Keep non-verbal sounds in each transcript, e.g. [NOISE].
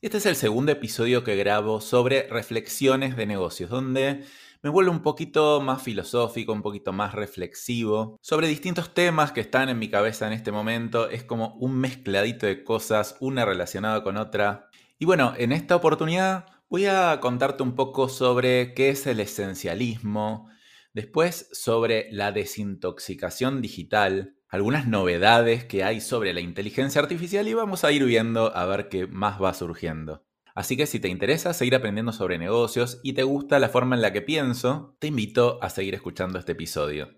Este es el segundo episodio que grabo sobre reflexiones de negocios, donde me vuelvo un poquito más filosófico, un poquito más reflexivo sobre distintos temas que están en mi cabeza en este momento. Es como un mezcladito de cosas, una relacionada con otra. Y bueno, en esta oportunidad voy a contarte un poco sobre qué es el esencialismo, después sobre la desintoxicación digital, algunas novedades que hay sobre la inteligencia artificial y vamos a ir viendo a ver qué más va surgiendo. Así que si te interesa seguir aprendiendo sobre negocios y te gusta la forma en la que pienso, te invito a seguir escuchando este episodio.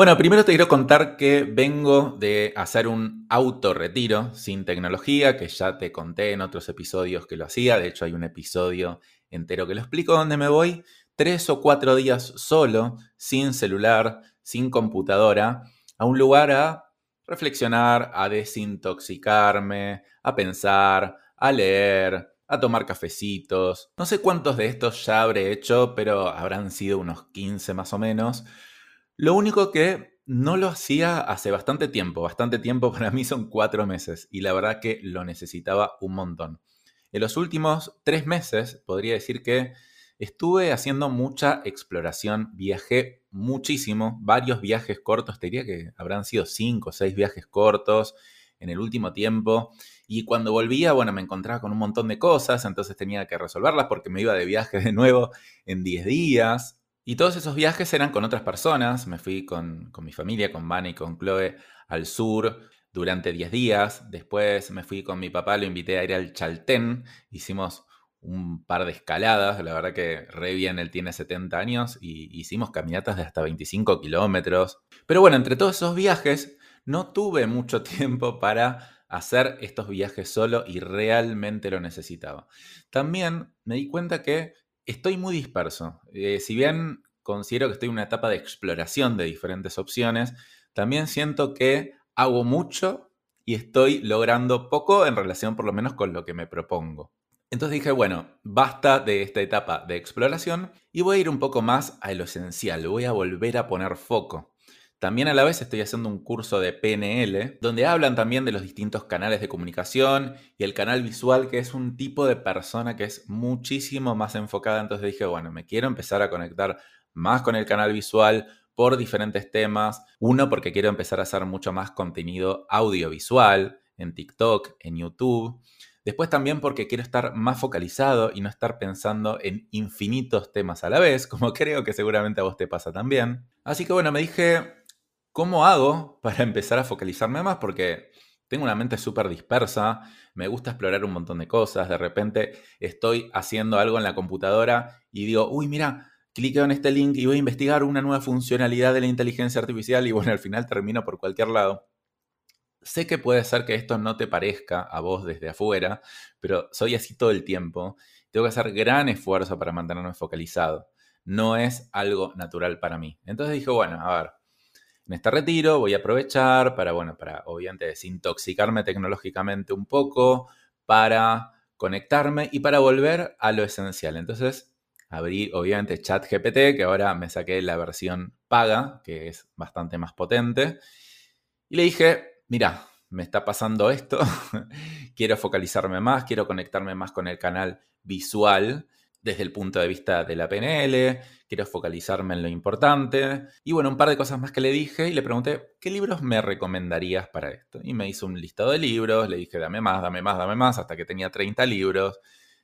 Bueno, primero te quiero contar que vengo de hacer un autorretiro sin tecnología, que ya te conté en otros episodios que lo hacía. De hecho, hay un episodio entero que lo explico donde me voy tres o cuatro días solo, sin celular, sin computadora, a un lugar a reflexionar, a desintoxicarme, a pensar, a leer, a tomar cafecitos. No sé cuántos de estos ya habré hecho, pero habrán sido unos 15 más o menos. Lo único que no lo hacía hace bastante tiempo, bastante tiempo [LAUGHS] para mí son cuatro meses y la verdad que lo necesitaba un montón. En los últimos tres meses podría decir que estuve haciendo mucha exploración, viajé muchísimo, varios viajes cortos, te diría que habrán sido cinco o seis viajes cortos en el último tiempo. Y cuando volvía, bueno, me encontraba con un montón de cosas, entonces tenía que resolverlas porque me iba de viaje de nuevo en 10 días. Y todos esos viajes eran con otras personas. Me fui con, mi familia, con Vane y con Chloe al sur durante 10 días. Después me fui con mi papá, lo invité a ir al Chaltén. Hicimos un par de escaladas. La verdad que re bien, él tiene 70 años y hicimos caminatas de hasta 25 kilómetros. Pero bueno, entre todos esos viajes no tuve mucho [LAUGHS] tiempo para hacer estos viajes solo y realmente lo necesitaba. También me di cuenta que estoy muy disperso. Eh, si bien considero que estoy en una etapa de exploración de diferentes opciones, también siento que hago mucho y estoy logrando poco en relación por lo menos con lo que me propongo. Entonces dije, bueno, basta de esta etapa de exploración y voy a ir un poco más a lo esencial, voy a volver a poner foco. También a la vez estoy haciendo un curso de PNL, donde hablan también de los distintos canales de comunicación y el canal visual, que es un tipo de persona que es muchísimo más enfocada. Entonces dije, bueno, me quiero empezar a conectar más con el canal visual por diferentes temas. Uno, porque quiero empezar a hacer mucho más contenido audiovisual en TikTok, en YouTube. Después también porque quiero estar más focalizado y no estar pensando en infinitos temas a la vez, [LAUGHS] como creo que seguramente a vos te pasa también. Así que bueno, me dije, ¿Cómo hago para empezar a focalizarme más? Porque tengo una mente súper dispersa, me gusta explorar un montón de cosas, de repente estoy haciendo algo en la computadora y digo, uy, mira, cliqueo en este link y voy a investigar una nueva funcionalidad de la inteligencia artificial y bueno, al final termino por cualquier lado. Sé que puede ser que esto no te parezca a vos desde afuera, pero soy así todo el tiempo. Tengo que hacer gran esfuerzo para mantenerme focalizado. No es algo natural para mí. Entonces dije, bueno, a ver, en este retiro voy a aprovechar para, bueno, para obviamente desintoxicarme tecnológicamente un poco, para conectarme y para volver a lo esencial. Entonces, abrí obviamente ChatGPT, que ahora me saqué la versión paga, que es bastante más potente, y le dije, mira, me está pasando esto, [LAUGHS] quiero focalizarme más, quiero conectarme más con el canal visual desde el punto de vista de la PNL, quiero focalizarme en lo importante. Y bueno, un par de cosas más que le dije y le pregunté, ¿qué libros me recomendarías para esto? Y me hizo un listado de libros, le dije, dame más, dame más, dame más, hasta que tenía 30 libros.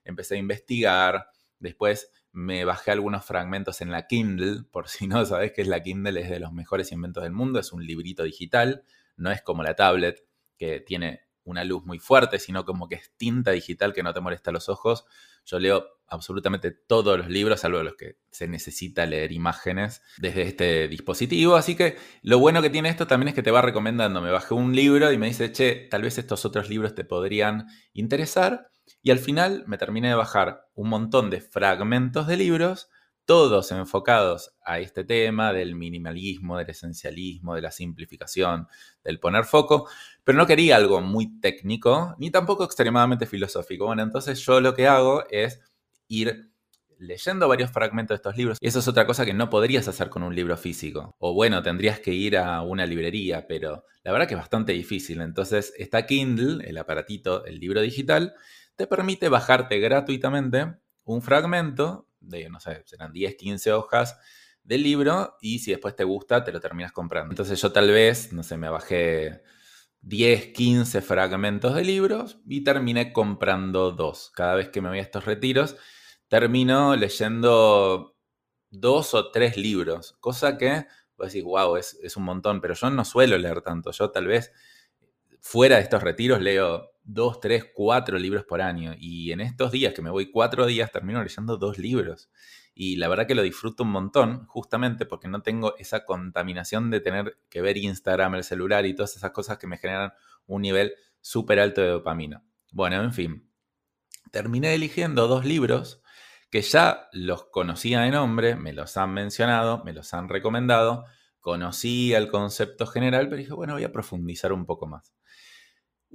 Empecé a investigar, después me bajé algunos fragmentos en la Kindle, por si no sabes que es la Kindle, es de los mejores inventos del mundo, es un librito digital, no es como la tablet que tiene una luz muy fuerte, sino como que es tinta digital que no te molesta los ojos. Yo leo absolutamente todos los libros, salvo los que se necesita leer imágenes desde este dispositivo. Así que lo bueno que tiene esto también es que te va recomendando. Me bajé un libro y me dice, che, tal vez estos otros libros te podrían interesar. Y al final me terminé de bajar un montón de fragmentos de libros todos enfocados a este tema del minimalismo, del esencialismo, de la simplificación, del poner foco, pero no quería algo muy técnico, ni tampoco extremadamente filosófico. Bueno, entonces yo lo que hago es ir leyendo varios fragmentos de estos libros. Y eso es otra cosa que no podrías hacer con un libro físico. O bueno, tendrías que ir a una librería, pero la verdad que es bastante difícil. Entonces, esta Kindle, el aparatito, el libro digital, te permite bajarte gratuitamente un fragmento de, no sé, serán 10, 15 hojas del libro y si después te gusta, te lo terminas comprando. Entonces yo tal vez, no sé, me bajé 10, 15 fragmentos de libros y terminé comprando dos. Cada vez que me voy a estos retiros, termino leyendo dos o tres libros, cosa que vos decís, wow, es, es un montón, pero yo no suelo leer tanto. Yo tal vez fuera de estos retiros leo dos, tres, cuatro libros por año. Y en estos días que me voy cuatro días, termino leyendo dos libros. Y la verdad que lo disfruto un montón, justamente porque no tengo esa contaminación de tener que ver Instagram, el celular y todas esas cosas que me generan un nivel súper alto de dopamina. Bueno, en fin, terminé eligiendo dos libros que ya los conocía de nombre, me los han mencionado, me los han recomendado, conocía el concepto general, pero dije, bueno, voy a profundizar un poco más.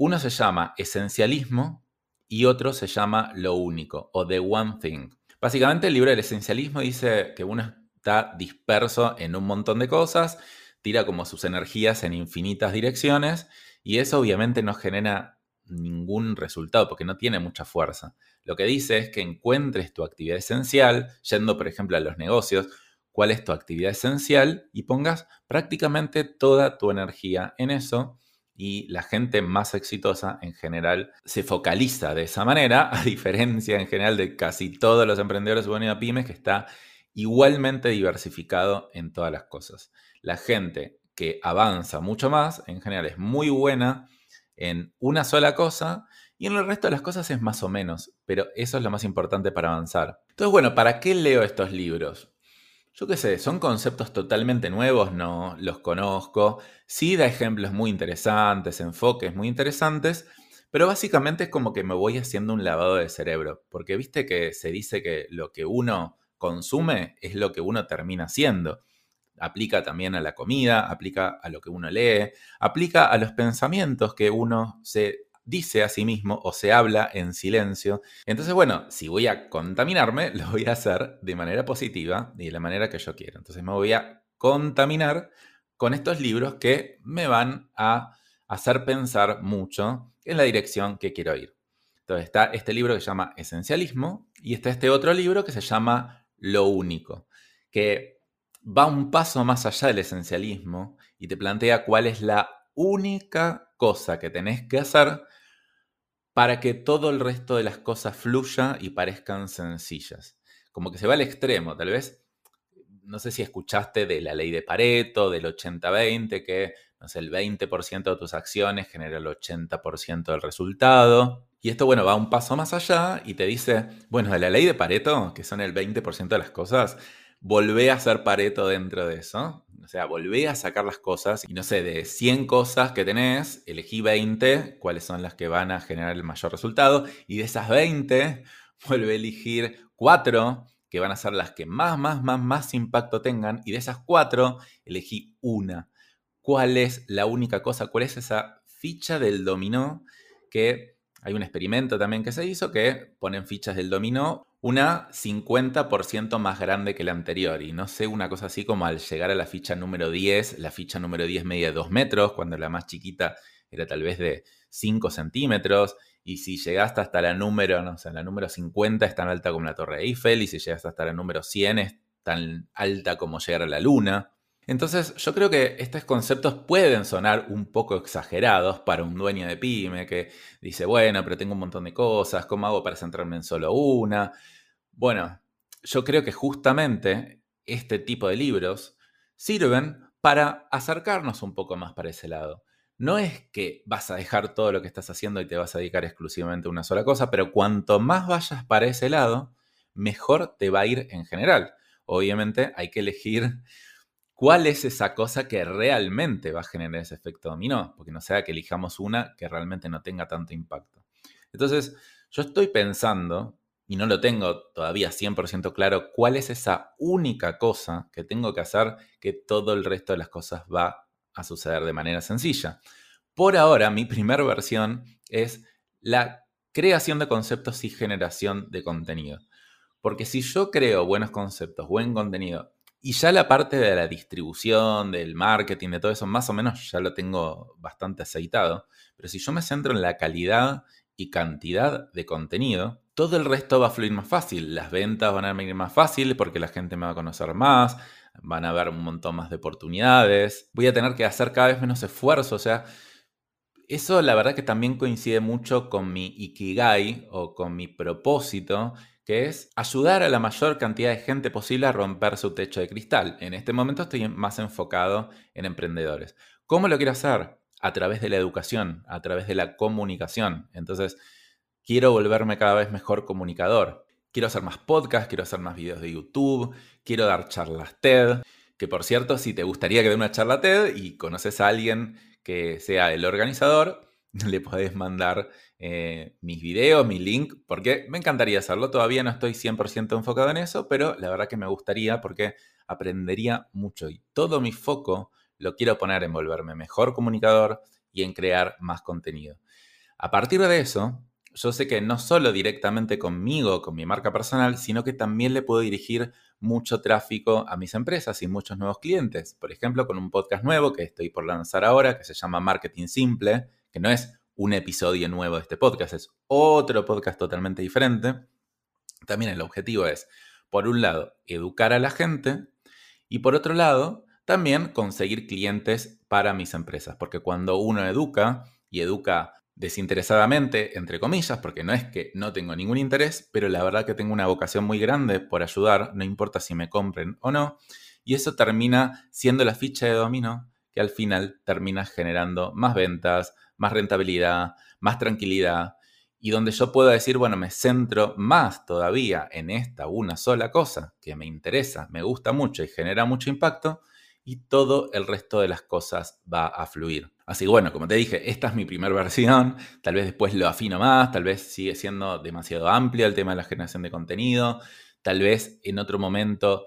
Uno se llama esencialismo y otro se llama lo único o the one thing. Básicamente el libro del esencialismo dice que uno está disperso en un montón de cosas, tira como sus energías en infinitas direcciones y eso obviamente no genera ningún resultado porque no tiene mucha fuerza. Lo que dice es que encuentres tu actividad esencial, yendo por ejemplo a los negocios, cuál es tu actividad esencial y pongas prácticamente toda tu energía en eso y la gente más exitosa en general se focaliza de esa manera, a diferencia en general de casi todos los emprendedores de pymes que está igualmente diversificado en todas las cosas. La gente que avanza mucho más, en general es muy buena en una sola cosa y en el resto de las cosas es más o menos, pero eso es lo más importante para avanzar. Entonces, bueno, ¿para qué leo estos libros? Yo qué sé, son conceptos totalmente nuevos, no los conozco. Sí da ejemplos muy interesantes, enfoques muy interesantes, pero básicamente es como que me voy haciendo un lavado de cerebro, porque viste que se dice que lo que uno consume es lo que uno termina haciendo. Aplica también a la comida, aplica a lo que uno lee, aplica a los pensamientos que uno se dice a sí mismo o se habla en silencio. Entonces, bueno, si voy a contaminarme, [LAUGHS] lo voy a hacer de manera positiva y de la manera que yo quiero. Entonces me voy a contaminar con estos libros que me van a hacer pensar mucho en la dirección que quiero ir. Entonces está este libro que se llama Esencialismo y está este otro libro que se llama Lo Único, que va un paso más allá del esencialismo y te plantea cuál es la única cosa que tenés que hacer para que todo el resto de las cosas fluya y parezcan sencillas. Como que se va al extremo, tal vez, no sé si escuchaste de la ley de Pareto, del 80-20, que no sé, el 20% de tus acciones genera el 80% del resultado. Y esto, bueno, va un paso más allá y te dice, bueno, de la ley de Pareto, que son el 20% de las cosas, volvé a ser Pareto dentro de eso. O sea, volvé a sacar las cosas y no sé, de 100 cosas que tenés, elegí 20, cuáles son las que van a generar el mayor resultado. Y de esas 20, [LAUGHS] vuelve a elegir 4 que van a ser las que más, más, más, más impacto tengan. Y de esas 4, elegí una. ¿Cuál es la única cosa? ¿Cuál es esa ficha del dominó que hay un experimento también que se hizo que ponen fichas del dominó una 50% más grande que la anterior. Y no sé, una cosa así como al llegar a la ficha número 10, la ficha número 10 media 2 metros, cuando la más chiquita era tal vez de 5 centímetros. Y si llegaste hasta la número, no sé, la número 50 es tan alta como la Torre Eiffel. Y si llegaste hasta la número 100 es tan alta como llegar a la Luna. Entonces, yo creo que estos conceptos pueden sonar un poco exagerados para un dueño de pyme que dice, bueno, pero tengo un montón de cosas, ¿cómo hago para centrarme en solo una? Bueno, yo creo que justamente este tipo de libros sirven para acercarnos un poco más para ese lado. no es que vas a dejar todo lo que estás haciendo y te vas a dedicar exclusivamente a una sola cosa, pero cuanto más vayas para ese lado, mejor te va a ir en general. Obviamente hay que elegir cuál es esa cosa que realmente va a generar ese efecto dominó, porque no sea que elijamos una que realmente no tenga tanto impacto. Entonces, yo estoy pensando, y no lo tengo todavía 100% claro, cuál es esa única cosa que tengo que hacer que todo el resto de las cosas va a suceder de manera sencilla. Por ahora, mi primera versión es la creación de conceptos y generación de contenido. Porque si yo creo buenos conceptos, buen contenido, y ya la parte de la distribución, del marketing, de todo eso, más o menos ya lo tengo bastante aceitado, pero si yo me centro en la calidad y cantidad de contenido, todo el resto va a fluir más fácil. Las ventas van a venir más fácil porque la gente me va a conocer más, van a haber un montón más de oportunidades, voy a tener que hacer cada vez menos esfuerzo, o sea, eso la verdad que también coincide mucho con mi ikigai o con mi propósito, es ayudar a la mayor cantidad de gente posible a romper su techo de cristal. En este momento estoy más enfocado en emprendedores. ¿Cómo lo quiero hacer? A través de la educación, a través de la comunicación. Entonces, quiero volverme cada vez mejor comunicador. Quiero hacer más podcasts, quiero hacer más videos de YouTube, quiero dar charlas TED. Que por cierto, si te gustaría que dé una charla TED y conoces a alguien que sea el organizador, [LAUGHS] le podés mandar eh, mis videos, mi link, porque me encantaría hacerlo. Todavía no estoy 100% enfocado en eso, pero la verdad que me gustaría porque aprendería mucho y todo mi foco lo quiero poner en volverme mejor comunicador y en crear más contenido. A partir de eso, yo sé que no solo directamente conmigo, con mi marca personal, sino que también le puedo dirigir mucho tráfico a mis empresas y muchos nuevos clientes. Por ejemplo, con un podcast nuevo que estoy por lanzar ahora, que se llama Marketing Simple, que no es un episodio nuevo de este podcast, es otro podcast totalmente diferente. También el objetivo es, por un lado, educar a la gente y por otro lado, también conseguir clientes para mis empresas, porque cuando uno educa y educa desinteresadamente, entre comillas, porque no es que no tengo ningún interés, pero la verdad que tengo una vocación muy grande por ayudar, no importa si me compren o no, y eso termina siendo la ficha de dominó que al final termina generando más ventas, más rentabilidad, más tranquilidad, y donde yo puedo decir, bueno, me centro más todavía en esta una sola cosa que me interesa, me gusta mucho y genera mucho impacto, y todo el resto de las cosas va a fluir. Así que bueno, como te dije, esta es mi primera [LAUGHS] versión, tal vez después lo afino más, tal vez sigue siendo demasiado amplio el tema de la generación de contenido, tal vez en otro momento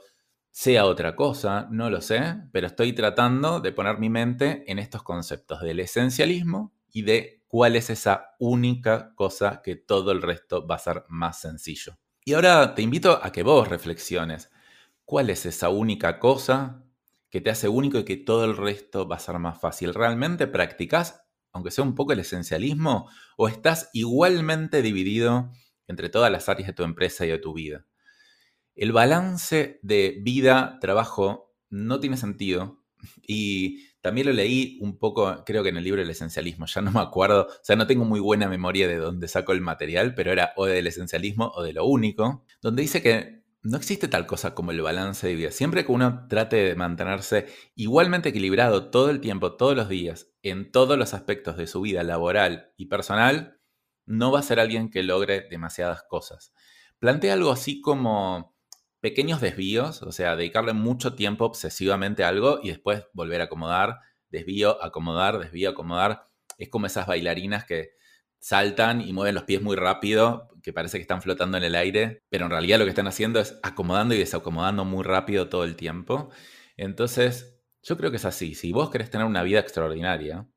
sea otra cosa, no lo sé, pero estoy tratando de poner mi mente en estos conceptos del esencialismo y de cuál es esa única cosa que todo el resto va a ser más sencillo. Y ahora te invito a que vos reflexiones. ¿Cuál es esa única cosa que te hace único y que todo el resto va a ser más fácil. ¿Realmente practicas, aunque sea un poco el esencialismo, o estás igualmente dividido entre todas las áreas de tu empresa y de tu vida? El balance de vida-trabajo no tiene sentido y también lo leí un poco, creo que en el libro del esencialismo, ya no me acuerdo, o sea, no tengo muy buena memoria de dónde saco el material, pero era o del esencialismo o de lo único, donde dice que no existe tal cosa como el balance de vida. Siempre que uno trate de mantenerse igualmente equilibrado todo el tiempo, todos los días, en todos los aspectos de su vida laboral y personal, no va a ser alguien que logre demasiadas cosas. Plantea algo así como pequeños desvíos, o sea, dedicarle mucho tiempo obsesivamente a algo y después volver a acomodar, desvío, acomodar, desvío, acomodar. Es como esas bailarinas que saltan y mueven los pies muy rápido, que parece que están flotando en el aire, pero en realidad lo que están haciendo es acomodando y desacomodando muy rápido todo el tiempo. Entonces, yo creo que es así. Si vos querés tener una vida extraordinaria,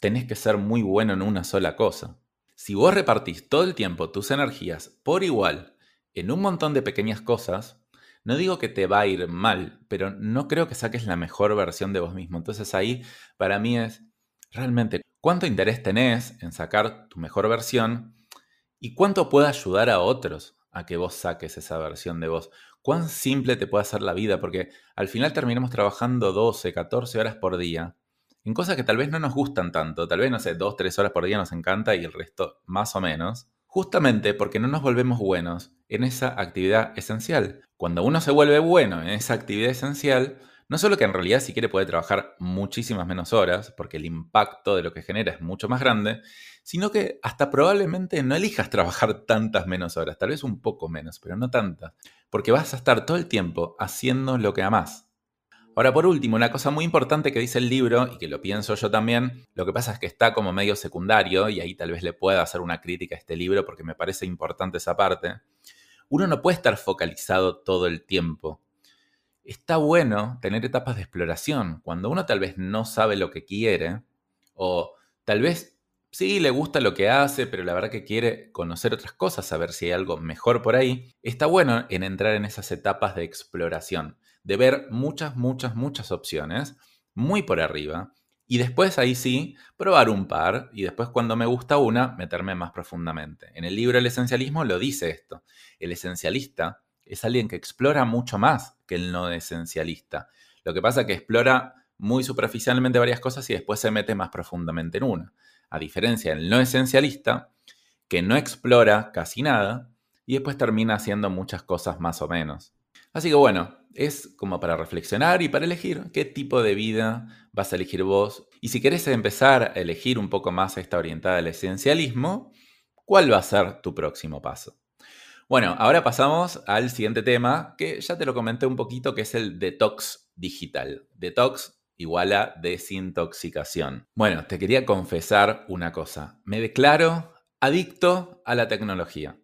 tenés que ser muy bueno en una sola cosa. Si vos repartís todo el tiempo tus energías por igual en un montón de pequeñas cosas, no digo que te va a ir mal, pero no creo que saques la mejor versión de vos mismo. Entonces ahí para mí es realmente cuánto interés tenés en sacar tu mejor versión y cuánto puede ayudar a otros a que vos saques esa versión de vos. Cuán simple te puede hacer la vida, porque al final terminamos trabajando 12, 14 horas por día en cosas que tal vez no nos gustan tanto, tal vez, no sé, 2, 3 horas por día nos encanta y el resto más o menos, justamente porque no nos volvemos buenos en esa actividad esencial. Cuando uno se vuelve bueno en esa actividad esencial, no solo que en realidad si quiere puede trabajar muchísimas menos horas, porque el impacto de lo que genera es mucho más grande, sino que hasta probablemente no elijas trabajar tantas menos horas, tal vez un poco menos, pero no tantas, porque vas a estar todo el tiempo haciendo lo que amás. Ahora, por último, una cosa muy importante que dice el libro, y que lo pienso yo también, lo que pasa es que está como medio secundario, y ahí tal vez le pueda hacer una crítica a este libro porque me parece importante esa parte. Uno no puede estar focalizado todo el tiempo. Está bueno tener etapas de exploración, cuando uno tal vez no sabe lo que quiere, o tal vez sí le gusta lo que hace, pero la verdad que quiere conocer otras cosas, saber si hay algo mejor por ahí, está bueno en entrar en esas etapas de exploración de ver muchas, muchas, muchas opciones, muy por arriba, y después ahí sí, probar un par, y después cuando me gusta una, meterme más profundamente. En el libro El esencialismo lo dice esto. El esencialista es alguien que explora mucho más que el no esencialista. Lo que pasa es que explora muy superficialmente varias cosas y después se mete más profundamente en una. A diferencia del no esencialista, que no explora casi nada y después termina haciendo muchas cosas más o menos. Así que bueno, es como para reflexionar y para elegir qué tipo de vida vas a elegir vos. Y si querés empezar a elegir un poco más esta orientada al esencialismo, ¿cuál va a ser tu próximo paso? Bueno, ahora pasamos al siguiente tema que ya te lo comenté un poquito, que es el detox digital. Detox igual a desintoxicación. Bueno, te quería confesar una cosa. Me declaro adicto a la tecnología.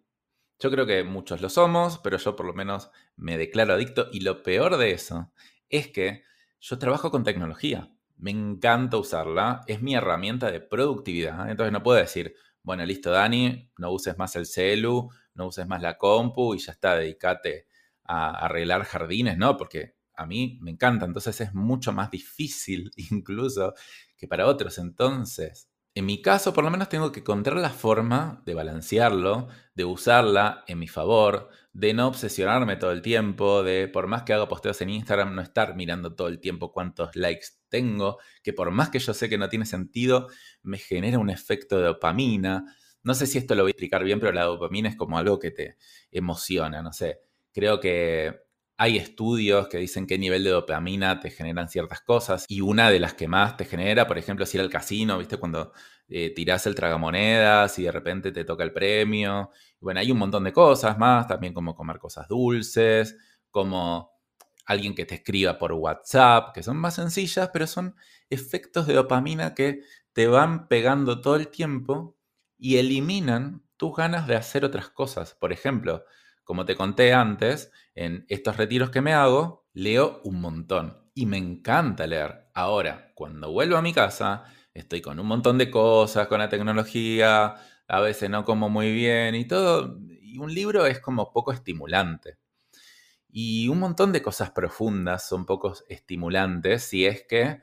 Yo creo que muchos lo somos, pero yo por lo menos me declaro adicto y lo peor de eso es que yo trabajo con tecnología. Me encanta usarla, es mi herramienta de productividad. Entonces no puedo decir, bueno, listo, Dani, no uses más el celu, no uses más la compu y ya está, dedícate a arreglar jardines, ¿no? Porque a mí me encanta, entonces es mucho más difícil [LAUGHS] incluso que para otros. Entonces, en mi caso, por lo menos tengo que encontrar la forma de balancearlo, de usarla en mi favor, de no obsesionarme todo el tiempo, de por más que haga posteos en Instagram, no estar mirando todo el tiempo cuántos likes tengo, que por más que yo sé que no tiene sentido, me genera un efecto de dopamina. No sé si esto lo voy a explicar bien, pero la dopamina es como algo que te emociona, no sé. Creo que hay estudios que dicen qué nivel de dopamina te generan ciertas cosas y una de las que más te genera, por ejemplo, si ir al casino, ¿viste? Cuando eh, tirás el tragamonedas y de repente te toca el premio. Bueno, hay un montón de cosas más, también como comer cosas dulces, como alguien que te escriba por WhatsApp, que son más sencillas, pero son efectos de dopamina que te van pegando todo el tiempo y eliminan tus ganas de hacer otras cosas. Por ejemplo, como te conté antes, en estos retiros que me hago, leo un montón y me encanta leer. Ahora, cuando vuelvo a mi casa, estoy con un montón de cosas, con la tecnología, a veces no como muy bien y todo, y un libro es como poco estimulante. Y un montón de cosas profundas son poco estimulantes si es que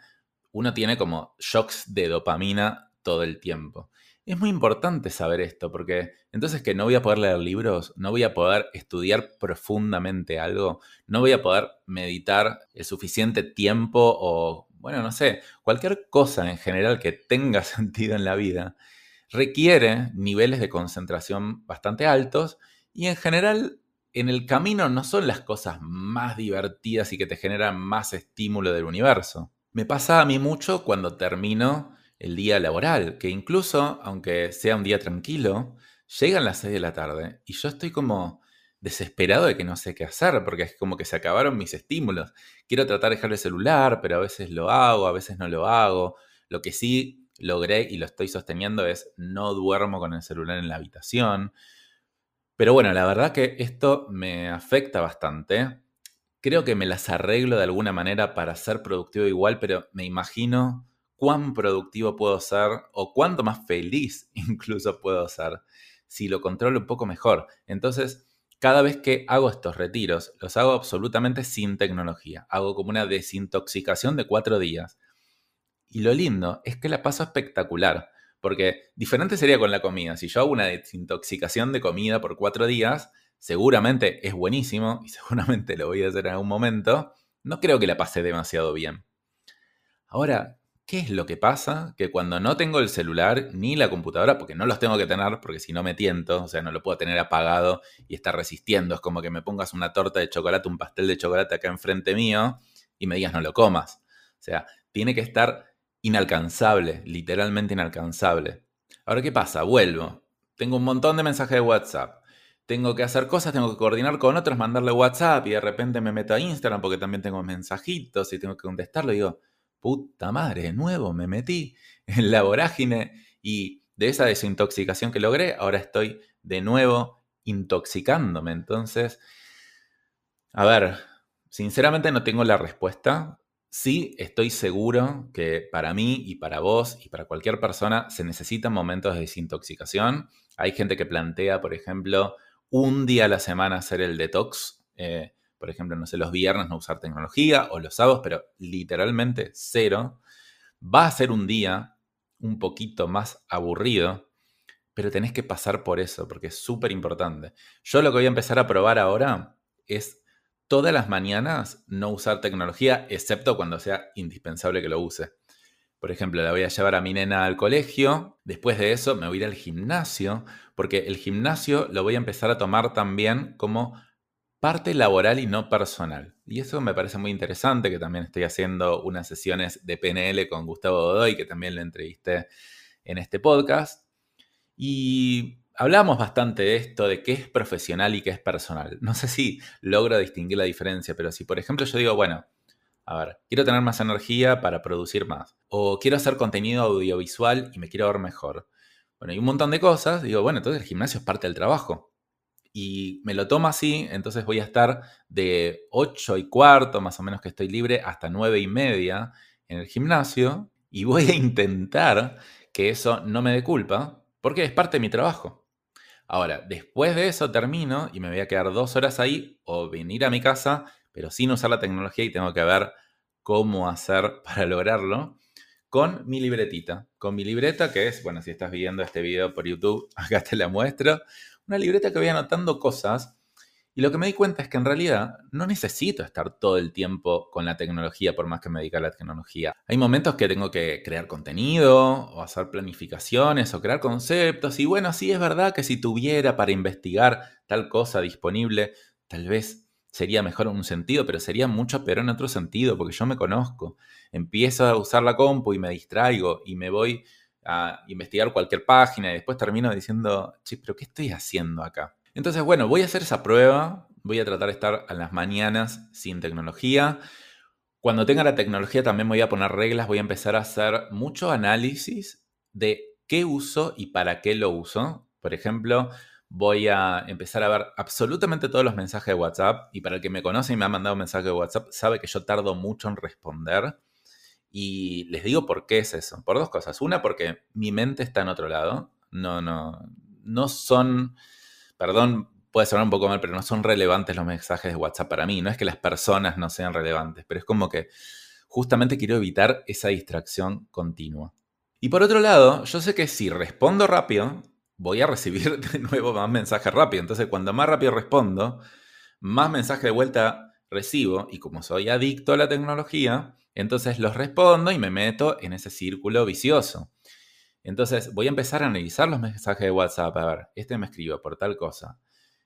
uno tiene como shocks de dopamina todo el tiempo. Es muy importante saber esto, porque entonces que no voy a poder leer libros, no voy a poder estudiar profundamente algo, no voy a poder meditar el suficiente tiempo o, bueno, no sé, cualquier cosa en general que tenga [LAUGHS] sentido en la vida, requiere niveles de concentración bastante altos y en general en el camino no son las cosas más divertidas y que te generan más estímulo del universo. Me pasa a mí mucho cuando termino el día laboral, que incluso, aunque sea un día tranquilo, llegan las 6 de la tarde y yo estoy como desesperado de que no sé qué hacer, porque es como que se acabaron mis estímulos. Quiero tratar de dejar el celular, pero a veces lo hago, a veces no lo hago. Lo que sí logré y lo estoy sosteniendo es no duermo con el celular en la habitación. Pero bueno, la verdad que esto me afecta bastante. Creo que me las arreglo de alguna manera para ser productivo igual, pero me imagino cuán productivo puedo ser o cuánto más feliz [LAUGHS] incluso puedo ser si lo controlo un poco mejor. Entonces, cada vez que hago estos retiros, los hago absolutamente sin tecnología. Hago como una desintoxicación de cuatro días. Y lo lindo es que la paso espectacular. Porque diferente sería con la comida. Si yo hago una desintoxicación de comida por cuatro días, seguramente es buenísimo y [LAUGHS] seguramente lo voy a hacer en algún momento. No creo que la pase demasiado bien. Ahora, ¿Qué es lo que pasa? Que cuando no tengo el celular ni la computadora, porque no los tengo que tener, porque si no me tiento, o sea, no lo puedo tener apagado y estar resistiendo. Es como que me pongas una torta de chocolate, un pastel de chocolate acá enfrente mío, y me digas no lo comas. O sea, tiene que estar inalcanzable, literalmente inalcanzable. Ahora, ¿qué pasa? Vuelvo. Tengo un montón de mensajes de WhatsApp. Tengo que hacer cosas, tengo que coordinar con otros, mandarle WhatsApp y de repente me meto a Instagram porque también tengo mensajitos y tengo que contestarlo. Y digo, puta madre, de nuevo me metí en la vorágine y de esa desintoxicación que logré, ahora estoy de nuevo intoxicándome. Entonces, a ver, sinceramente no tengo la respuesta. Sí, estoy seguro que para mí y para vos y para cualquier persona se necesitan momentos de desintoxicación. Hay gente que plantea, por ejemplo, un día a la semana hacer el detox. Eh, por ejemplo, no sé, los viernes no usar tecnología o los sábados, pero literalmente cero. Va a ser un día un poquito más aburrido, pero tenés que pasar por eso, porque es súper importante. Yo lo que voy a empezar a probar ahora es todas las mañanas no usar tecnología, excepto cuando sea indispensable que lo use. Por ejemplo, la voy a llevar a mi nena al colegio, después de eso me voy a ir al gimnasio, porque el gimnasio lo voy a empezar a tomar también como parte laboral y no personal. Y eso me parece muy interesante, que también estoy haciendo unas sesiones de PNL con Gustavo Godoy, que también le entrevisté en este podcast. Y hablamos bastante de esto, de qué es profesional y qué es personal. No sé si logro distinguir la diferencia, pero si por ejemplo yo digo, bueno, a ver, quiero tener más energía para producir más, o quiero hacer contenido audiovisual y me quiero ver mejor. Bueno, hay un montón de cosas, digo, bueno, entonces el gimnasio es parte del trabajo y me lo tomo así, entonces voy a estar de 8 y cuarto, más o menos que estoy libre, hasta 9 y media en el gimnasio y voy a intentar que eso no me dé culpa, porque es parte de mi trabajo. Ahora, después de eso termino y me voy a quedar dos horas ahí o venir a mi casa, pero sin usar la tecnología y tengo que ver cómo hacer [LAUGHS] para lograrlo con mi libretita. Con mi libreta, que es, bueno, si estás viendo este video por YouTube, [LAUGHS] acá te la muestro una libreta que voy anotando cosas y lo que me di cuenta es que en realidad no necesito estar todo el tiempo con la tecnología por más que me dedique a la tecnología. Hay momentos que tengo que crear contenido o hacer planificaciones o crear conceptos y bueno, sí es verdad que si tuviera para investigar tal cosa disponible, tal vez sería mejor en un sentido, pero sería mucho peor en otro sentido porque yo me conozco. Empiezo a usar la compu y me distraigo y me voy a investigar cualquier página y después termino diciendo, che, pero ¿qué estoy haciendo acá? Entonces, bueno, voy a hacer esa prueba, voy a tratar de estar a las mañanas sin tecnología. Cuando tenga la tecnología también voy a poner reglas, voy a empezar a hacer mucho análisis de qué uso y para qué lo uso. Por ejemplo, voy a empezar a ver absolutamente todos los mensajes de WhatsApp y para el que me conoce y me ha mandado un mensaje de WhatsApp sabe que yo tardo mucho en responder. Y les digo por qué es eso. Por dos cosas. Una, porque mi mente está en otro lado. No, no, no son, perdón, puede sonar un poco mal, pero no son relevantes los mensajes de WhatsApp para mí. No es que las personas no sean relevantes, pero es como que justamente quiero evitar esa distracción continua. Y por otro lado, yo sé que si respondo rápido, voy a recibir [LAUGHS] de nuevo más mensajes rápido. Entonces, cuando más rápido respondo, más mensajes de vuelta recibo. Y como soy adicto a la tecnología, entonces los respondo y me meto en ese círculo vicioso. Entonces voy a empezar a analizar los mensajes de WhatsApp. A ver, este me escribe por tal cosa.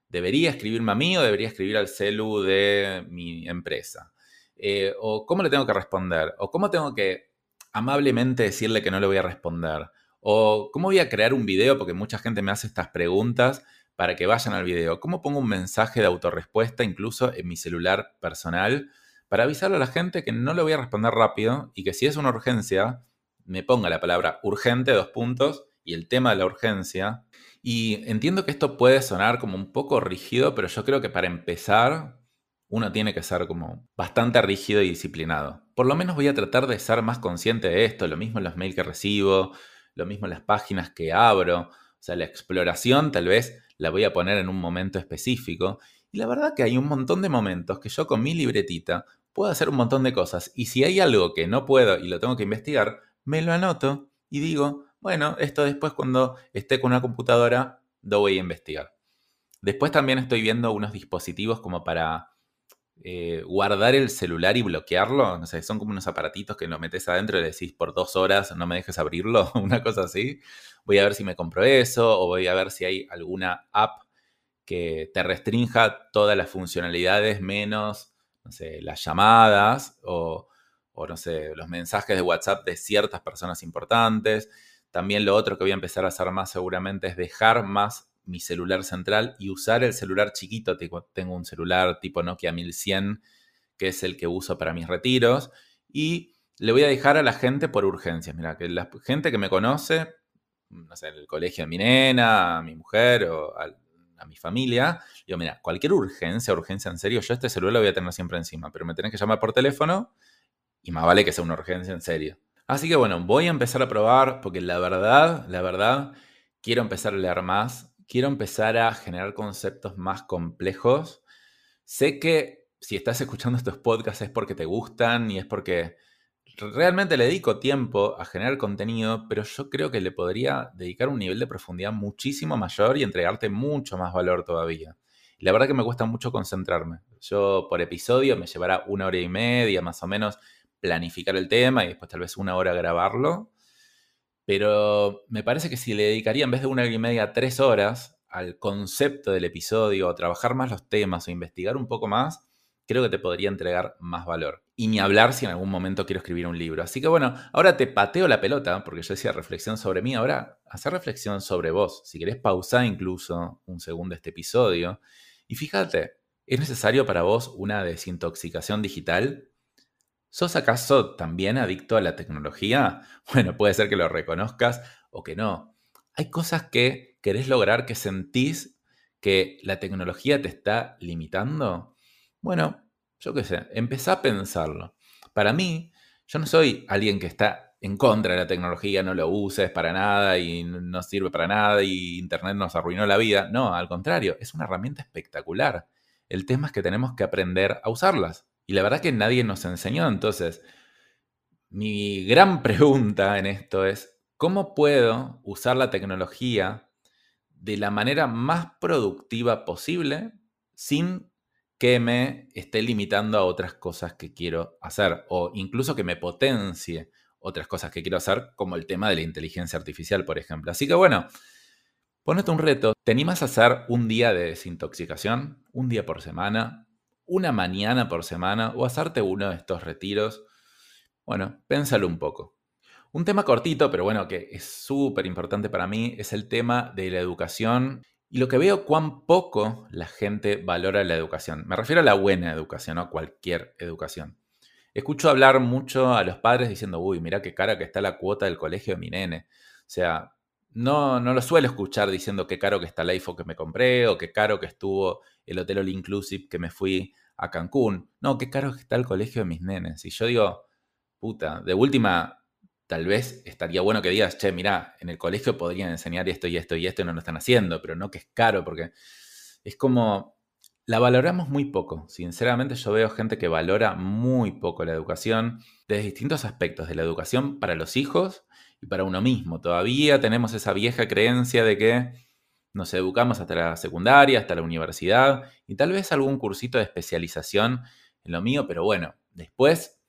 ¿Debería escribirme a mí o debería escribir al celu de mi empresa? Eh, ¿O cómo le tengo que responder? ¿O cómo tengo que amablemente decirle que no le voy a responder? ¿O cómo voy a crear un video? Porque mucha gente me hace estas preguntas para que vayan al video. ¿Cómo pongo un mensaje de autorrespuesta incluso en mi celular personal? para avisarle a la gente que no le voy a responder rápido y que si es una urgencia, me ponga la palabra urgente, dos puntos, y el tema de la urgencia. Y entiendo que esto puede sonar como un poco rígido, pero yo creo que para empezar uno tiene que ser como bastante rígido y disciplinado. Por lo menos voy a tratar de ser más consciente de esto, lo mismo en los mails que recibo, lo mismo en las páginas que abro. O sea, la exploración tal vez la voy a poner en un momento específico. Y la verdad que hay un montón de momentos que yo con mi libretita puedo hacer un montón de cosas. Y si hay algo que no puedo y lo tengo que investigar, me lo anoto y digo, bueno, esto después cuando esté con una computadora lo voy a investigar. Después también estoy viendo unos dispositivos como para eh, guardar el celular y bloquearlo. No sé, son como unos aparatitos que lo metes adentro y le decís por dos horas no me dejes abrirlo, [LAUGHS] una cosa así. Voy a ver si me compro eso o voy a ver si hay alguna app que te restrinja todas las funcionalidades menos no sé, las llamadas o, o, no sé, los mensajes de WhatsApp de ciertas personas importantes. También lo otro que voy a empezar a hacer más seguramente es dejar más mi celular central y usar el celular chiquito. Tengo un celular tipo Nokia 1100, que es el que uso para mis retiros. Y le voy a dejar a la gente por urgencias. Mira, que la gente que me conoce, no sé, el colegio de mi nena, a mi mujer o a, mi familia, digo, mira, cualquier urgencia, urgencia en serio, yo este celular lo voy a tener siempre encima, pero me tenés que llamar por teléfono y más vale que sea una urgencia en serio. Así que bueno, voy a empezar a probar porque la verdad, la verdad, quiero empezar a leer más quiero empezar a generar conceptos más complejos. Sé que si estás escuchando estos podcasts es porque te gustan y es porque realmente le dedico tiempo a generar contenido, pero yo creo que le podría dedicar un nivel de profundidad muchísimo mayor y entregarte mucho más valor todavía. la verdad que me cuesta mucho concentrarme. Yo por episodio me llevará una hora y media más o menos planificar el tema y después tal vez una hora grabarlo. Pero me parece que si le dedicaría en vez de una hora y media, tres horas al concepto del episodio, o trabajar más los temas o investigar un poco más, creo que te podría entregar más valor. Y ni hablar si en algún momento quiero escribir un libro. Así que bueno, ahora te pateo la pelota, porque yo decía reflexión sobre mí, ahora hacer reflexión sobre vos. Si querés pausar incluso un segundo este episodio. Y fíjate, ¿es necesario para vos una desintoxicación digital? ¿Sos acaso también adicto a la tecnología? [LAUGHS] Bueno, puede ser que lo reconozcas o que no. Hay cosas que querés lograr que sentís que la tecnología te está limitando. Bueno, yo qué sé, empezá a pensarlo. Para mí, yo no soy alguien que está en contra de la tecnología, no lo uses para nada y no sirve para nada y Internet nos arruinó la vida. No, al contrario, es una herramienta espectacular. El tema es que tenemos que aprender a usarlas. Y la verdad que nadie nos enseñó. Entonces, mi gran [LAUGHS] pregunta en esto es, ¿cómo puedo usar la tecnología de la manera más productiva posible sin que me esté limitando a otras cosas que quiero hacer o incluso que me potencie otras cosas que quiero hacer, como el tema de la inteligencia artificial, por ejemplo. Así que bueno, ponete un reto. ¿Te animas a hacer un día de desintoxicación? Un día por semana, una mañana por semana o hacerte uno de estos retiros. Bueno, pénsalo un poco. Un tema cortito, pero bueno, que es súper importante para mí, es el tema de la educación y lo que veo cuán poco la gente valora la educación. Me refiero a la buena educación, no cualquier educación. Escucho hablar mucho a los padres diciendo, uy, mira qué cara que está la cuota del colegio de mi nene. O sea, no, no lo suelo escuchar diciendo qué caro que está el iPhone que me compré o qué caro que estuvo el hotel All Inclusive que me fui a Cancún. No, qué caro está el colegio de mis nenes. Y yo digo, puta, de última, tal vez estaría bueno que digas, che, mira, en el colegio podrían enseñar esto y esto y esto y no lo están haciendo, pero no que es caro, porque es como, la valoramos muy poco. Sinceramente yo veo gente que valora muy poco la educación desde distintos aspectos de la educación para los hijos y para uno mismo. Todavía tenemos esa vieja creencia de que nos educamos hasta la secundaria, hasta la universidad y tal vez algún cursito de especialización en lo mío, pero bueno, después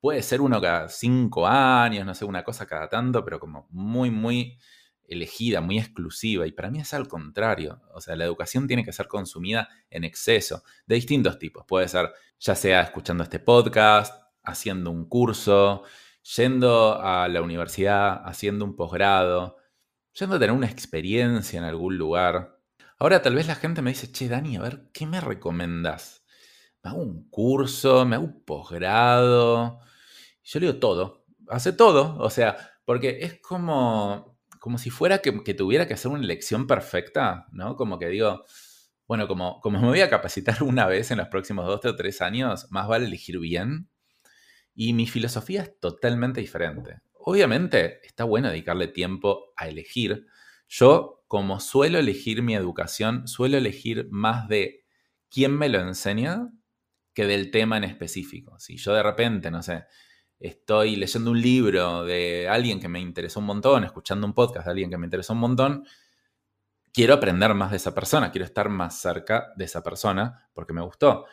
puede ser uno cada cinco años, no sé, una cosa cada tanto, pero como muy, muy elegida, muy exclusiva. Y para mí es al contrario. O sea, la educación tiene que ser consumida en exceso, de distintos tipos. Puede ser ya sea escuchando este podcast, haciendo un curso, yendo a la universidad, haciendo un posgrado, yendo a tener una experiencia en algún lugar. Ahora tal vez la gente me dice, che, Dani, a ver, ¿qué me recomendas? ¿Me hago un curso? ¿Me hago un posgrado? Yo le digo todo, hace todo, o sea, porque es como, como si fuera que, tuviera que hacer una elección perfecta, ¿no? Como que digo, bueno, como, como me voy a capacitar [LAUGHS] una vez en los próximos dos o tres años, más vale elegir bien. Y mi filosofía es totalmente diferente. Obviamente está bueno dedicarle tiempo a elegir. Yo, como suelo elegir mi educación, suelo elegir más de quién me lo enseña que del tema en específico. Si yo de repente, no sé, estoy leyendo un libro de alguien que me interesó un montón, escuchando un podcast de alguien que me interesó un montón, quiero aprender más de esa persona, quiero estar más cerca de esa persona porque me gustó.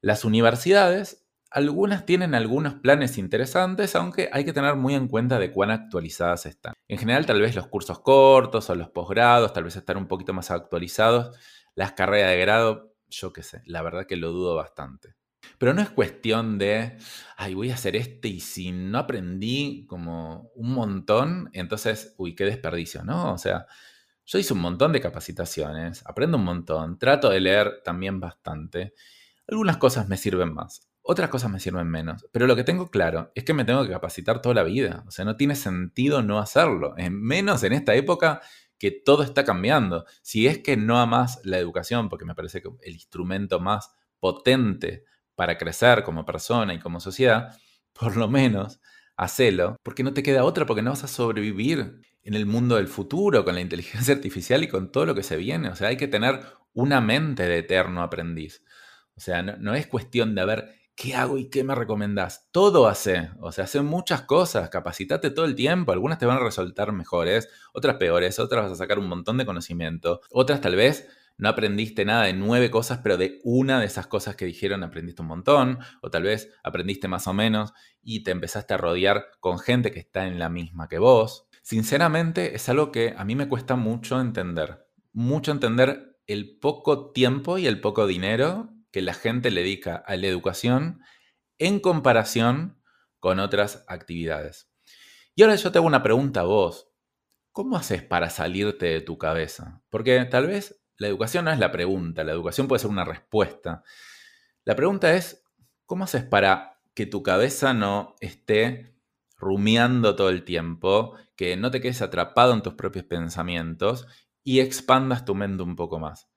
Las universidades algunas tienen algunos planes interesantes, aunque hay que tener muy en cuenta de cuán actualizadas están. En general, tal vez los cursos cortos o los posgrados, tal vez estar un poquito más actualizados. Las carreras de grado, yo qué sé, la verdad que lo dudo bastante. Pero no es cuestión de, ay, voy a hacer este y si no aprendí como un montón, entonces, uy, qué desperdicio, ¿no? O sea, yo hice un montón de capacitaciones, aprendo un montón, trato de leer también bastante. Algunas cosas me sirven más, otras cosas me sirven menos, pero lo que tengo claro es que me tengo que capacitar toda la vida. O sea, no tiene sentido no hacerlo, menos en esta época que todo está cambiando. Si es que no amas la educación, porque me parece que el instrumento más potente para crecer como persona y como sociedad, por lo menos hacelo, porque no te queda otra, porque no vas a sobrevivir en el mundo del futuro con la inteligencia [LAUGHS] artificial y con todo lo que se viene. O sea, hay que tener una mente de eterno aprendiz. O sea, no, es cuestión de ver qué hago y qué me recomendás. Todo hace. O sea, hace muchas cosas. Capacitate todo el tiempo. Algunas te van a resultar mejores, otras peores, otras vas a sacar un montón de conocimiento. Otras tal vez no aprendiste nada de nueve cosas, pero de una de esas cosas que dijeron aprendiste un montón, o tal vez aprendiste más o menos y te empezaste a rodear con gente que está en la misma que vos. Sinceramente es algo que a mí me cuesta mucho entender, mucho entender el poco tiempo y el poco dinero que la gente le dedica a la educación en comparación con otras actividades. Y ahora yo te hago una pregunta a vos. ¿Cómo haces para salirte de tu cabeza? Porque tal vez la educación no es la pregunta, la educación puede ser una respuesta. La pregunta es, ¿cómo haces para que tu cabeza no esté rumiando todo el tiempo, que no te quedes atrapado en tus propios pensamientos y expandas tu mente un poco más?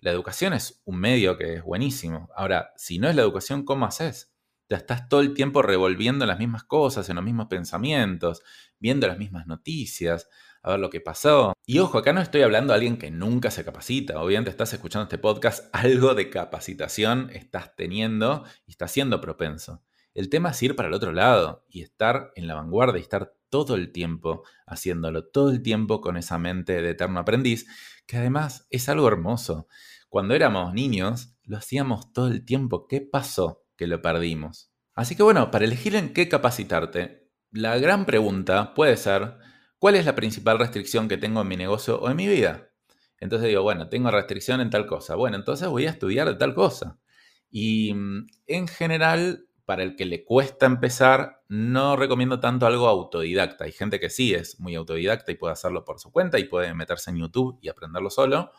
La educación es un medio que es buenísimo. Ahora, si no es la educación, ¿cómo haces? Ya estás todo el tiempo revolviendo las mismas cosas, en los mismos pensamientos, viendo las mismas noticias, a ver lo que pasó. Y ojo, acá no estoy hablando de alguien que nunca se capacita. Obviamente estás escuchando este podcast, [LAUGHS] algo de capacitación estás teniendo y estás siendo propenso. El tema es ir para el otro lado y estar en la vanguardia y estar todo el tiempo haciéndolo, todo el tiempo con esa mente de eterno aprendiz, que además es algo hermoso. Cuando éramos niños, lo hacíamos todo el tiempo. ¿Qué pasó que lo perdimos? Así que bueno, para elegir en qué capacitarte, la gran pregunta puede ser, ¿Cuál es la principal restricción que tengo en mi negocio o en mi vida? Entonces digo, bueno, tengo restricción en tal cosa. Bueno, entonces voy a estudiar de tal cosa. Y mm, en general, para el que le cuesta empezar, no recomiendo tanto algo autodidacta. Hay gente que sí es muy autodidacta y puede hacerlo por su cuenta y puede meterse en YouTube y aprenderlo solo.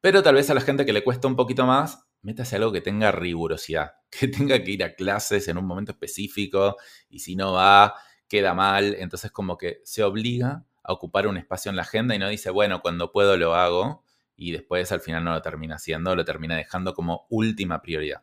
Pero tal vez a la gente que le cuesta un poquito más, métase algo que tenga rigurosidad, [LAUGHS] que tenga que ir a clases en un momento específico y si no va, queda mal, entonces como que se obliga a ocupar un espacio en la agenda y no dice, bueno, cuando puedo lo hago y después al final no lo termina haciendo, lo termina dejando como última prioridad.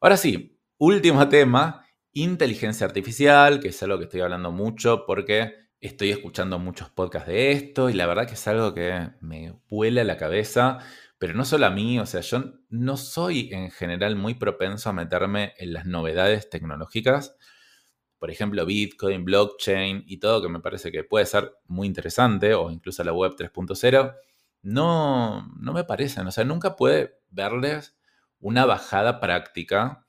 Ahora sí, último [LAUGHS] tema, inteligencia artificial, que es algo que estoy hablando mucho porque estoy escuchando muchos podcasts de esto y la verdad que es algo que me vuela la cabeza, pero no solo a mí, o sea, yo no soy en general muy propenso a meterme en las novedades tecnológicas por ejemplo, Bitcoin, blockchain y todo, que me parece que puede ser muy interesante, o incluso la web 3.0, no, no me parecen. O sea, nunca puede verles una bajada práctica.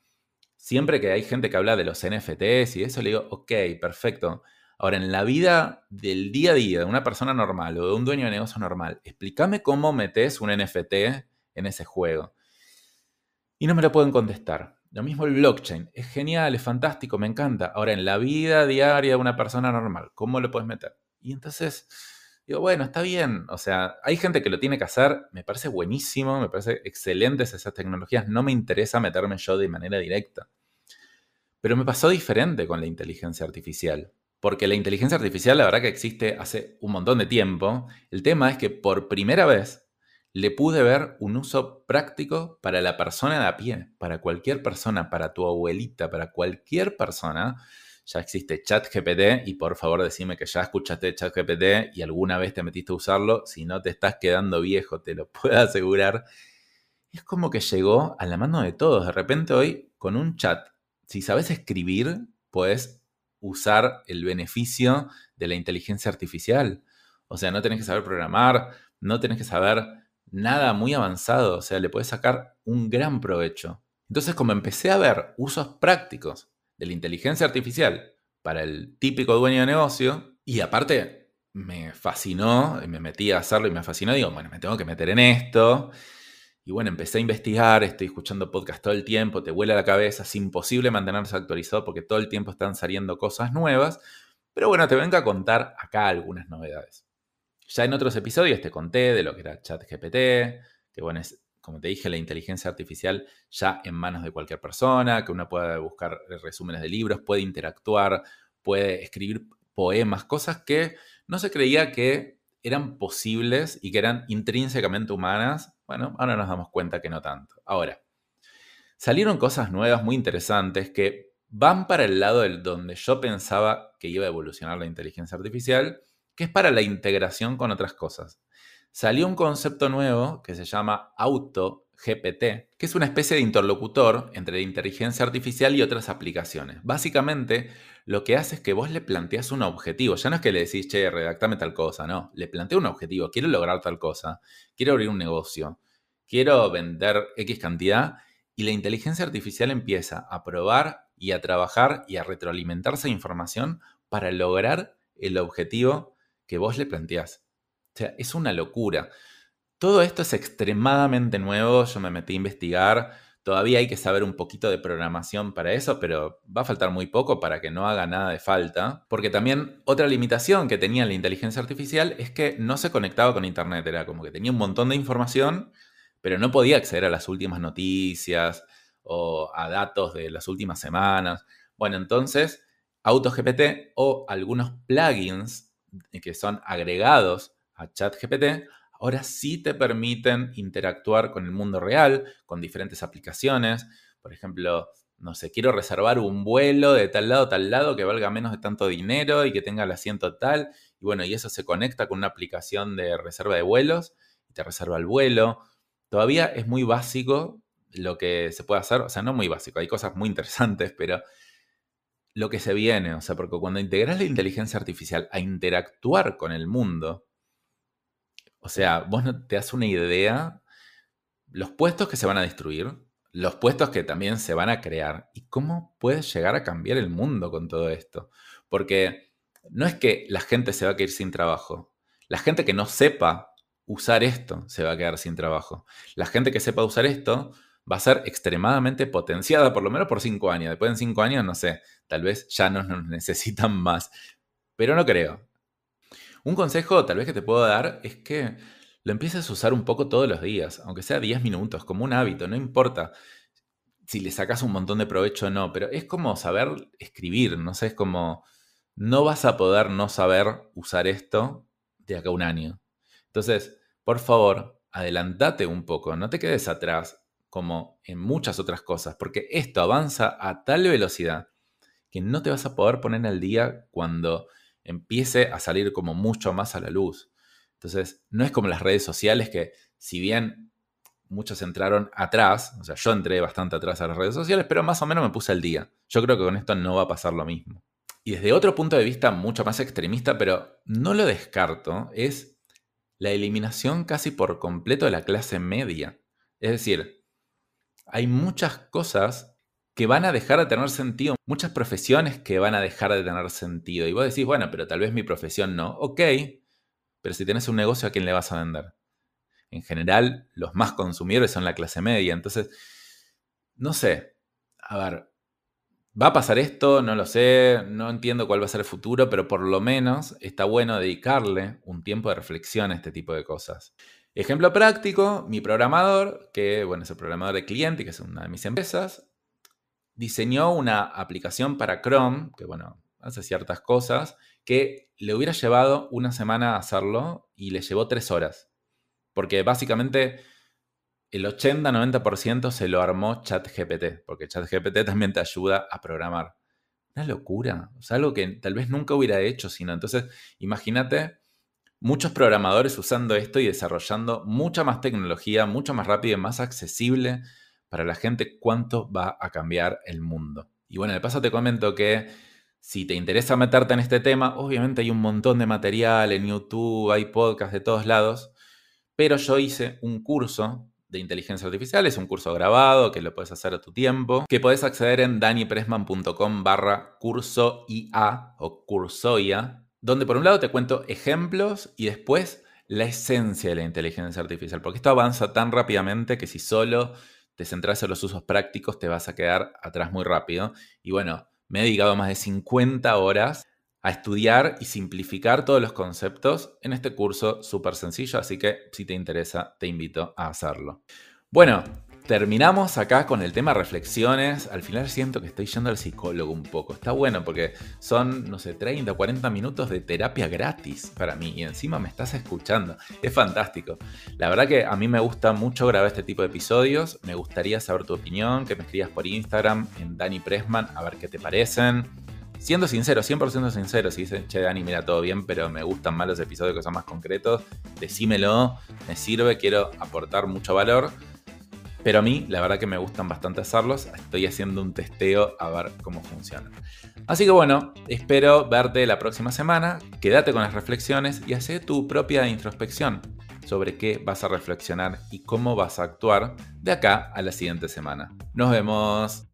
Siempre que hay gente que habla de los NFTs y eso, le digo, ok, perfecto. Ahora, en la vida del día a día de una persona normal o de un dueño de negocio normal, explícame cómo metes un NFT en ese juego. Y no me lo pueden contestar. Lo mismo el blockchain. Es genial, es fantástico, me encanta. Ahora, en la vida diaria de una persona normal, ¿cómo lo puedes meter? Y entonces, digo, bueno, está bien. O sea, hay gente que lo tiene que hacer. Me parece buenísimo, me parece excelentes esas tecnologías. No me interesa meterme yo de manera directa. Pero me pasó diferente con la inteligencia artificial. Porque la inteligencia artificial, la verdad que existe hace un montón de tiempo. El tema es que por primera vez le pude ver un uso práctico para la persona de a pie, para cualquier persona, para tu abuelita, para cualquier persona. Ya existe ChatGPT y por favor decime que ya escuchaste ChatGPT y alguna vez te metiste a usarlo. Si no te estás quedando viejo, te lo [LAUGHS] puedo asegurar. Es como que llegó a la mano de todos. De repente hoy, con un chat, si sabes escribir, puedes usar el beneficio de la inteligencia artificial. O sea, no tenés que saber programar, no tenés que saber nada muy avanzado, o sea, le puedes sacar un gran provecho. Entonces, como empecé a ver usos prácticos de la inteligencia artificial para el típico dueño de negocio, y aparte me fascinó, me metí a hacerlo y me fascinó, digo, bueno, me tengo que meter en esto. Y bueno, empecé a investigar, estoy escuchando podcast todo el tiempo, te vuela la cabeza, es imposible mantenerse actualizado porque todo el tiempo están saliendo cosas nuevas. Pero bueno, te vengo a contar acá algunas novedades. Ya en otros episodios te conté de lo que era ChatGPT, que bueno, es, como te dije, la inteligencia artificial ya en manos de cualquier persona, que uno puede buscar resúmenes de libros, puede interactuar, puede escribir poemas, cosas que no se creía que eran posibles y que eran intrínsecamente humanas. Bueno, ahora nos damos cuenta que no tanto. Ahora, salieron cosas nuevas muy interesantes que van para el lado del donde yo pensaba que iba a evolucionar la inteligencia artificial, que es para la integración con otras cosas. Salió un concepto nuevo que se llama Auto GPT, que es una especie de interlocutor entre la inteligencia artificial y otras aplicaciones. Básicamente, lo que hace es que vos le planteas un objetivo. Ya no es que le decís, che, redactame tal cosa, no. Le planteo un objetivo. Quiero lograr tal cosa. Quiero abrir un negocio. Quiero vender X cantidad. Y la inteligencia artificial empieza a probar y a trabajar y a retroalimentar esa información para lograr el objetivo que vos le planteás. O sea, es una locura. Todo esto es extremadamente nuevo, yo me metí a investigar, todavía hay que saber un poquito de programación para eso, pero va a faltar muy poco para que no haga nada de falta, porque también otra limitación que tenía la inteligencia artificial es que no se conectaba con Internet, era como que tenía un montón de información, pero no podía acceder a las últimas noticias o a datos de las últimas semanas. Bueno, entonces, AutoGPT o algunos plugins que son agregados a ChatGPT ahora sí te permiten interactuar con el mundo real, con diferentes aplicaciones. Por ejemplo, no sé, quiero reservar un vuelo de tal lado tal lado que valga menos de tanto dinero y que tenga el asiento tal. Y bueno, y eso se conecta con una aplicación de reserva de vuelos y te reserva el vuelo. Todavía es muy básico lo que se puede hacer, o sea, no muy básico, hay cosas muy interesantes, pero lo que se viene, o sea, porque cuando integras la inteligencia artificial a interactuar con el mundo, o sea, vos no te das una idea los puestos que se van a destruir, los puestos que también se van a crear y cómo puedes llegar a cambiar el mundo con todo esto. Porque no es que la gente se va a quedar sin trabajo. La gente que no sepa usar esto se va a quedar sin trabajo. La gente que sepa usar esto va a ser extremadamente potenciada, por lo menos por cinco años. Después en cinco años, no sé, tal vez ya no nos [LAUGHS] necesitan más. Pero no creo. Un consejo tal vez que te puedo dar es que lo empieces a usar un poco todos los días, aunque sea 10 minutos, como un hábito, no importa si le sacas un montón de provecho o no, pero es como saber escribir, no sé, es como no vas a poder no saber usar esto de acá a un año. Entonces, por favor, adelantate un poco, no te quedes atrás como en muchas otras cosas, porque esto avanza a tal velocidad que no te vas a poder poner al día cuando empiece a salir como mucho más a la luz. Entonces, no es como las redes sociales que si bien muchos entraron atrás, o sea, yo entré bastante atrás a las redes sociales, pero más o menos me puse al día. Yo creo que con esto no va a pasar lo mismo. Y desde otro punto de vista mucho más extremista, pero no lo descarto, es la eliminación casi por completo de la clase media. Es decir, hay muchas cosas que van a dejar de tener sentido, muchas profesiones que van a dejar de tener sentido. Y vos decís, bueno, pero tal vez mi profesión no. Ok, pero si tenés un negocio, ¿a quién le vas a vender? En general, los más consumidores son la clase media. Entonces, no sé. A ver, ¿va a pasar esto? No lo sé. No entiendo cuál va a ser el futuro, pero por lo menos está bueno dedicarle un tiempo de reflexión a este tipo de cosas. Ejemplo práctico, mi programador, que bueno, es el programador de cliente, que es una de mis empresas, diseñó una aplicación para Chrome, que bueno, hace ciertas cosas, que le hubiera llevado una semana hacerlo y le llevó tres horas. Porque básicamente el 80-90% se lo armó ChatGPT, porque ChatGPT también te ayuda a programar. Una locura, o sea, algo que tal vez nunca hubiera hecho, sino entonces, imagínate muchos programadores usando esto y desarrollando mucha más tecnología, mucho más rápido y más accesible para la gente cuánto va a cambiar el mundo. Y bueno, de paso te comento que si te interesa meterte en este tema, obviamente hay un montón de material en YouTube, hay podcasts de todos lados, pero yo hice un curso de inteligencia artificial, es un curso grabado que lo puedes hacer a tu tiempo, que puedes acceder en danipresman.com barra curso IA o cursoia, donde por un lado te cuento ejemplos y después la esencia de la inteligencia artificial, porque esto avanza tan rápidamente que si solo te centras en los usos prácticos te vas a quedar atrás muy rápido. Y bueno, me he dedicado más de 50 horas a estudiar y simplificar todos los conceptos en este curso súper sencillo, así que si te interesa te invito a hacerlo. Bueno, Terminamos acá con el tema reflexiones. Al final siento que estoy yendo al psicólogo un poco. Está bueno porque son, no sé, 30 o 40 minutos de terapia gratis para mí y encima me estás escuchando. Es fantástico. La verdad que a mí me gusta mucho grabar este tipo de episodios. Me gustaría saber tu opinión, que me escribas por Instagram en Dani Pressman a ver qué te parecen. Siendo sincero, 100% sincero, si dicen, che, Dani, mira todo bien, pero me gustan más los episodios que son más concretos, decímelo, me sirve, quiero aportar mucho valor. Pero a mí, la verdad que me gustan bastante hacerlos. Estoy haciendo un testeo a ver cómo funciona. Así que bueno, espero verte la próxima semana. Quédate con las reflexiones y haz tu propia introspección sobre qué vas a reflexionar y cómo vas a actuar de acá a la siguiente semana. Nos vemos.